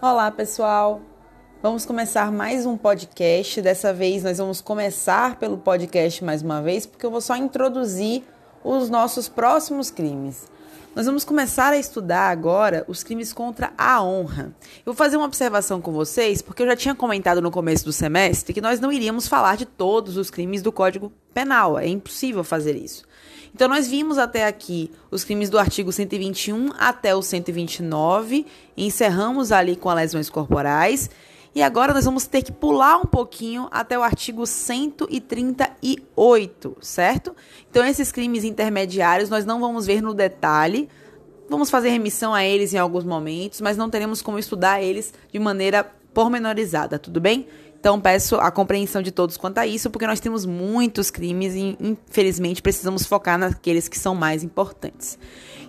Olá, pessoal. Vamos começar mais um podcast. Dessa vez nós vamos começar pelo podcast mais uma vez, porque eu vou só introduzir os nossos próximos crimes. Nós vamos começar a estudar agora os crimes contra a honra. Eu vou fazer uma observação com vocês, porque eu já tinha comentado no começo do semestre que nós não iríamos falar de todos os crimes do Código Penal. É impossível fazer isso. Então, nós vimos até aqui os crimes do artigo 121 até o 129, encerramos ali com as lesões corporais. E agora nós vamos ter que pular um pouquinho até o artigo 138, certo? Então, esses crimes intermediários nós não vamos ver no detalhe, vamos fazer remissão a eles em alguns momentos, mas não teremos como estudar eles de maneira pormenorizada, tudo bem? Então, peço a compreensão de todos quanto a isso, porque nós temos muitos crimes e, infelizmente, precisamos focar naqueles que são mais importantes.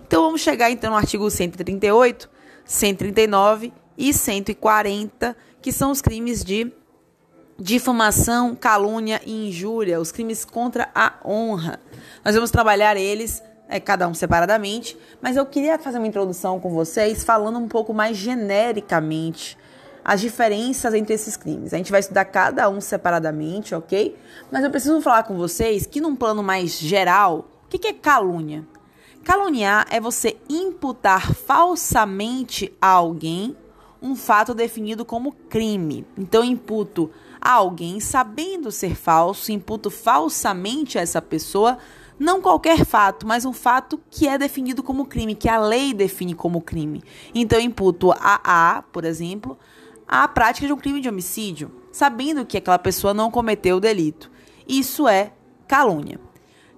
Então, vamos chegar então no artigo 138, 139 e 140 que são os crimes de difamação, calúnia e injúria, os crimes contra a honra. Nós vamos trabalhar eles, é, cada um separadamente, mas eu queria fazer uma introdução com vocês falando um pouco mais genericamente as diferenças entre esses crimes. A gente vai estudar cada um separadamente, ok? Mas eu preciso falar com vocês que, num plano mais geral, o que é calúnia? Caluniar é você imputar falsamente a alguém um fato definido como crime. Então, imputo a alguém, sabendo ser falso, imputo falsamente a essa pessoa, não qualquer fato, mas um fato que é definido como crime, que a lei define como crime. Então, imputo a A, por exemplo, a prática de um crime de homicídio, sabendo que aquela pessoa não cometeu o delito. Isso é calúnia.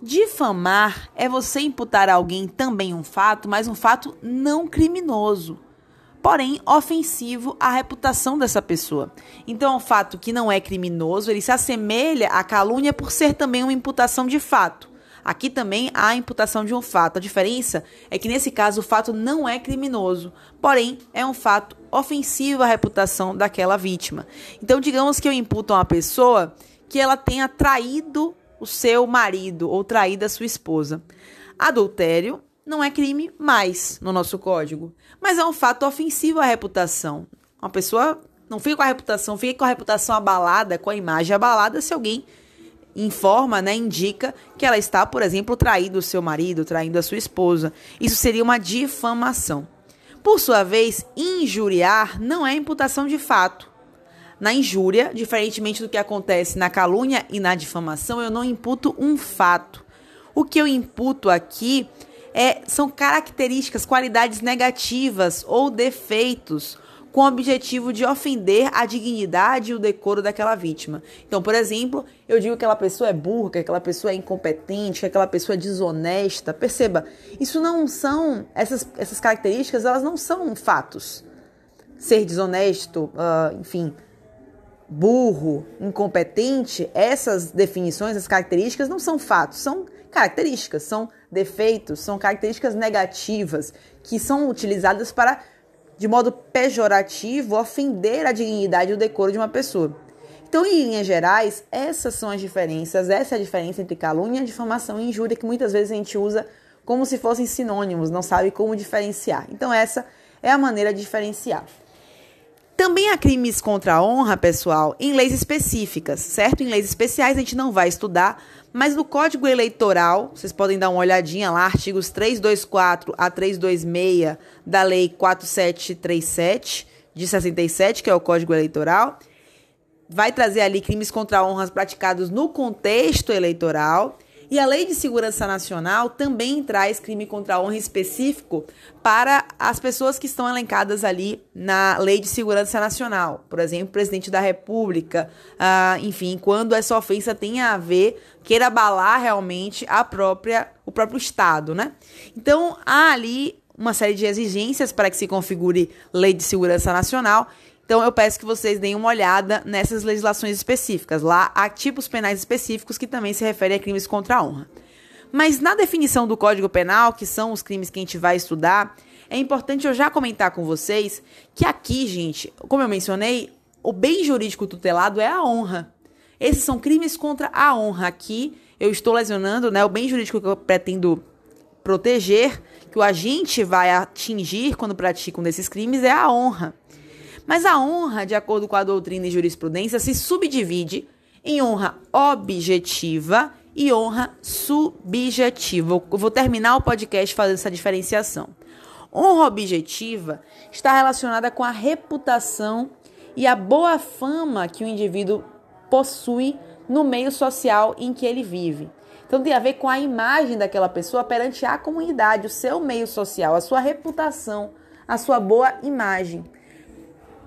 Difamar é você imputar a alguém também um fato, mas um fato não criminoso porém ofensivo à reputação dessa pessoa. Então, é um fato que não é criminoso, ele se assemelha à calúnia por ser também uma imputação de fato. Aqui também há imputação de um fato. A diferença é que nesse caso o fato não é criminoso, porém é um fato ofensivo à reputação daquela vítima. Então, digamos que eu imputo a uma pessoa que ela tenha traído o seu marido ou traído a sua esposa. Adultério não é crime mais no nosso código, mas é um fato ofensivo à reputação. Uma pessoa não fica com a reputação, fica com a reputação abalada, com a imagem abalada se alguém informa, né, indica que ela está, por exemplo, traindo o seu marido, traindo a sua esposa. Isso seria uma difamação. Por sua vez, injuriar não é imputação de fato. Na injúria, diferentemente do que acontece na calúnia e na difamação, eu não imputo um fato. O que eu imputo aqui é, são características, qualidades negativas ou defeitos com o objetivo de ofender a dignidade e o decoro daquela vítima. Então, por exemplo, eu digo que aquela pessoa é burra, que aquela pessoa é incompetente, que aquela pessoa é desonesta. Perceba, isso não são essas, essas características, elas não são fatos. Ser desonesto, uh, enfim, burro, incompetente, essas definições, essas características não são fatos, são características, são defeitos, são características negativas que são utilizadas para, de modo pejorativo, ofender a dignidade e o decoro de uma pessoa. Então, em linhas gerais, essas são as diferenças, essa é a diferença entre calúnia, difamação e injúria, que muitas vezes a gente usa como se fossem sinônimos, não sabe como diferenciar. Então, essa é a maneira de diferenciar. Também há crimes contra a honra, pessoal, em leis específicas, certo? Em leis especiais a gente não vai estudar, mas no Código Eleitoral, vocês podem dar uma olhadinha lá, artigos 324 a 326 da Lei 4737 de 67, que é o Código Eleitoral, vai trazer ali crimes contra a honra praticados no contexto eleitoral e a Lei de Segurança Nacional também traz crime contra a honra específico para as pessoas que estão elencadas ali na Lei de Segurança Nacional. Por exemplo, presidente da República, ah, enfim, quando essa ofensa tem a ver, queira abalar realmente a própria, o próprio Estado, né? Então, há ali uma série de exigências para que se configure Lei de Segurança Nacional então eu peço que vocês deem uma olhada nessas legislações específicas. Lá há tipos penais específicos que também se referem a crimes contra a honra. Mas na definição do Código Penal, que são os crimes que a gente vai estudar, é importante eu já comentar com vocês que aqui, gente, como eu mencionei, o bem jurídico tutelado é a honra. Esses são crimes contra a honra. Aqui eu estou lesionando né, o bem jurídico que eu pretendo proteger, que o agente vai atingir quando pratica um desses crimes, é a honra. Mas a honra, de acordo com a doutrina e jurisprudência, se subdivide em honra objetiva e honra subjetiva. Eu vou terminar o podcast fazendo essa diferenciação. Honra objetiva está relacionada com a reputação e a boa fama que o indivíduo possui no meio social em que ele vive. Então tem a ver com a imagem daquela pessoa perante a comunidade, o seu meio social, a sua reputação, a sua boa imagem.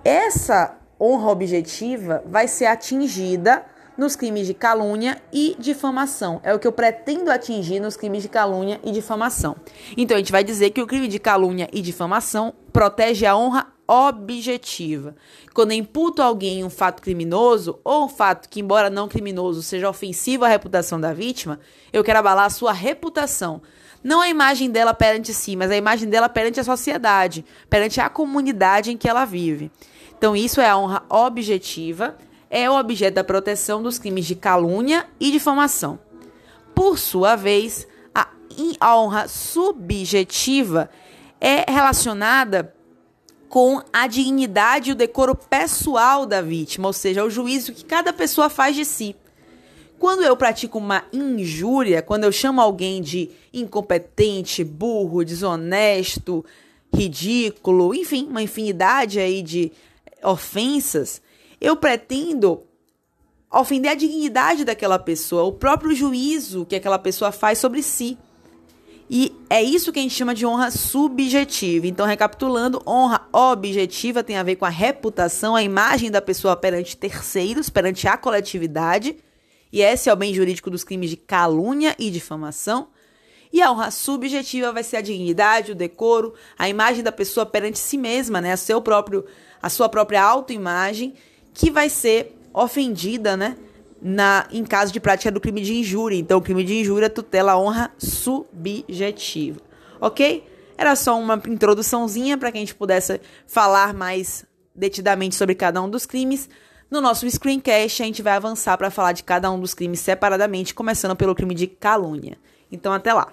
Essa honra objetiva vai ser atingida nos crimes de calúnia e difamação. É o que eu pretendo atingir nos crimes de calúnia e difamação. Então a gente vai dizer que o crime de calúnia e difamação protege a honra objetiva. Quando imputo a alguém um fato criminoso ou um fato que, embora não criminoso, seja ofensivo à reputação da vítima, eu quero abalar a sua reputação. Não a imagem dela perante si, mas a imagem dela perante a sociedade, perante a comunidade em que ela vive. Então, isso é a honra objetiva é o objeto da proteção dos crimes de calúnia e difamação. Por sua vez, a honra subjetiva é relacionada com a dignidade e o decoro pessoal da vítima, ou seja, o juízo que cada pessoa faz de si. Quando eu pratico uma injúria, quando eu chamo alguém de incompetente, burro, desonesto, ridículo, enfim, uma infinidade aí de ofensas, eu pretendo ofender a dignidade daquela pessoa, o próprio juízo que aquela pessoa faz sobre si. E é isso que a gente chama de honra subjetiva. Então, recapitulando, honra objetiva tem a ver com a reputação, a imagem da pessoa perante terceiros, perante a coletividade. E esse é o bem jurídico dos crimes de calúnia e difamação. E a honra subjetiva vai ser a dignidade, o decoro, a imagem da pessoa perante si mesma, né? A, seu próprio, a sua própria autoimagem que vai ser ofendida, né? Na, em caso de prática do crime de injúria. Então, o crime de injúria tutela a honra subjetiva. Ok? Era só uma introduçãozinha para que a gente pudesse falar mais detidamente sobre cada um dos crimes. No nosso screencast, a gente vai avançar para falar de cada um dos crimes separadamente, começando pelo crime de calúnia. Então, até lá.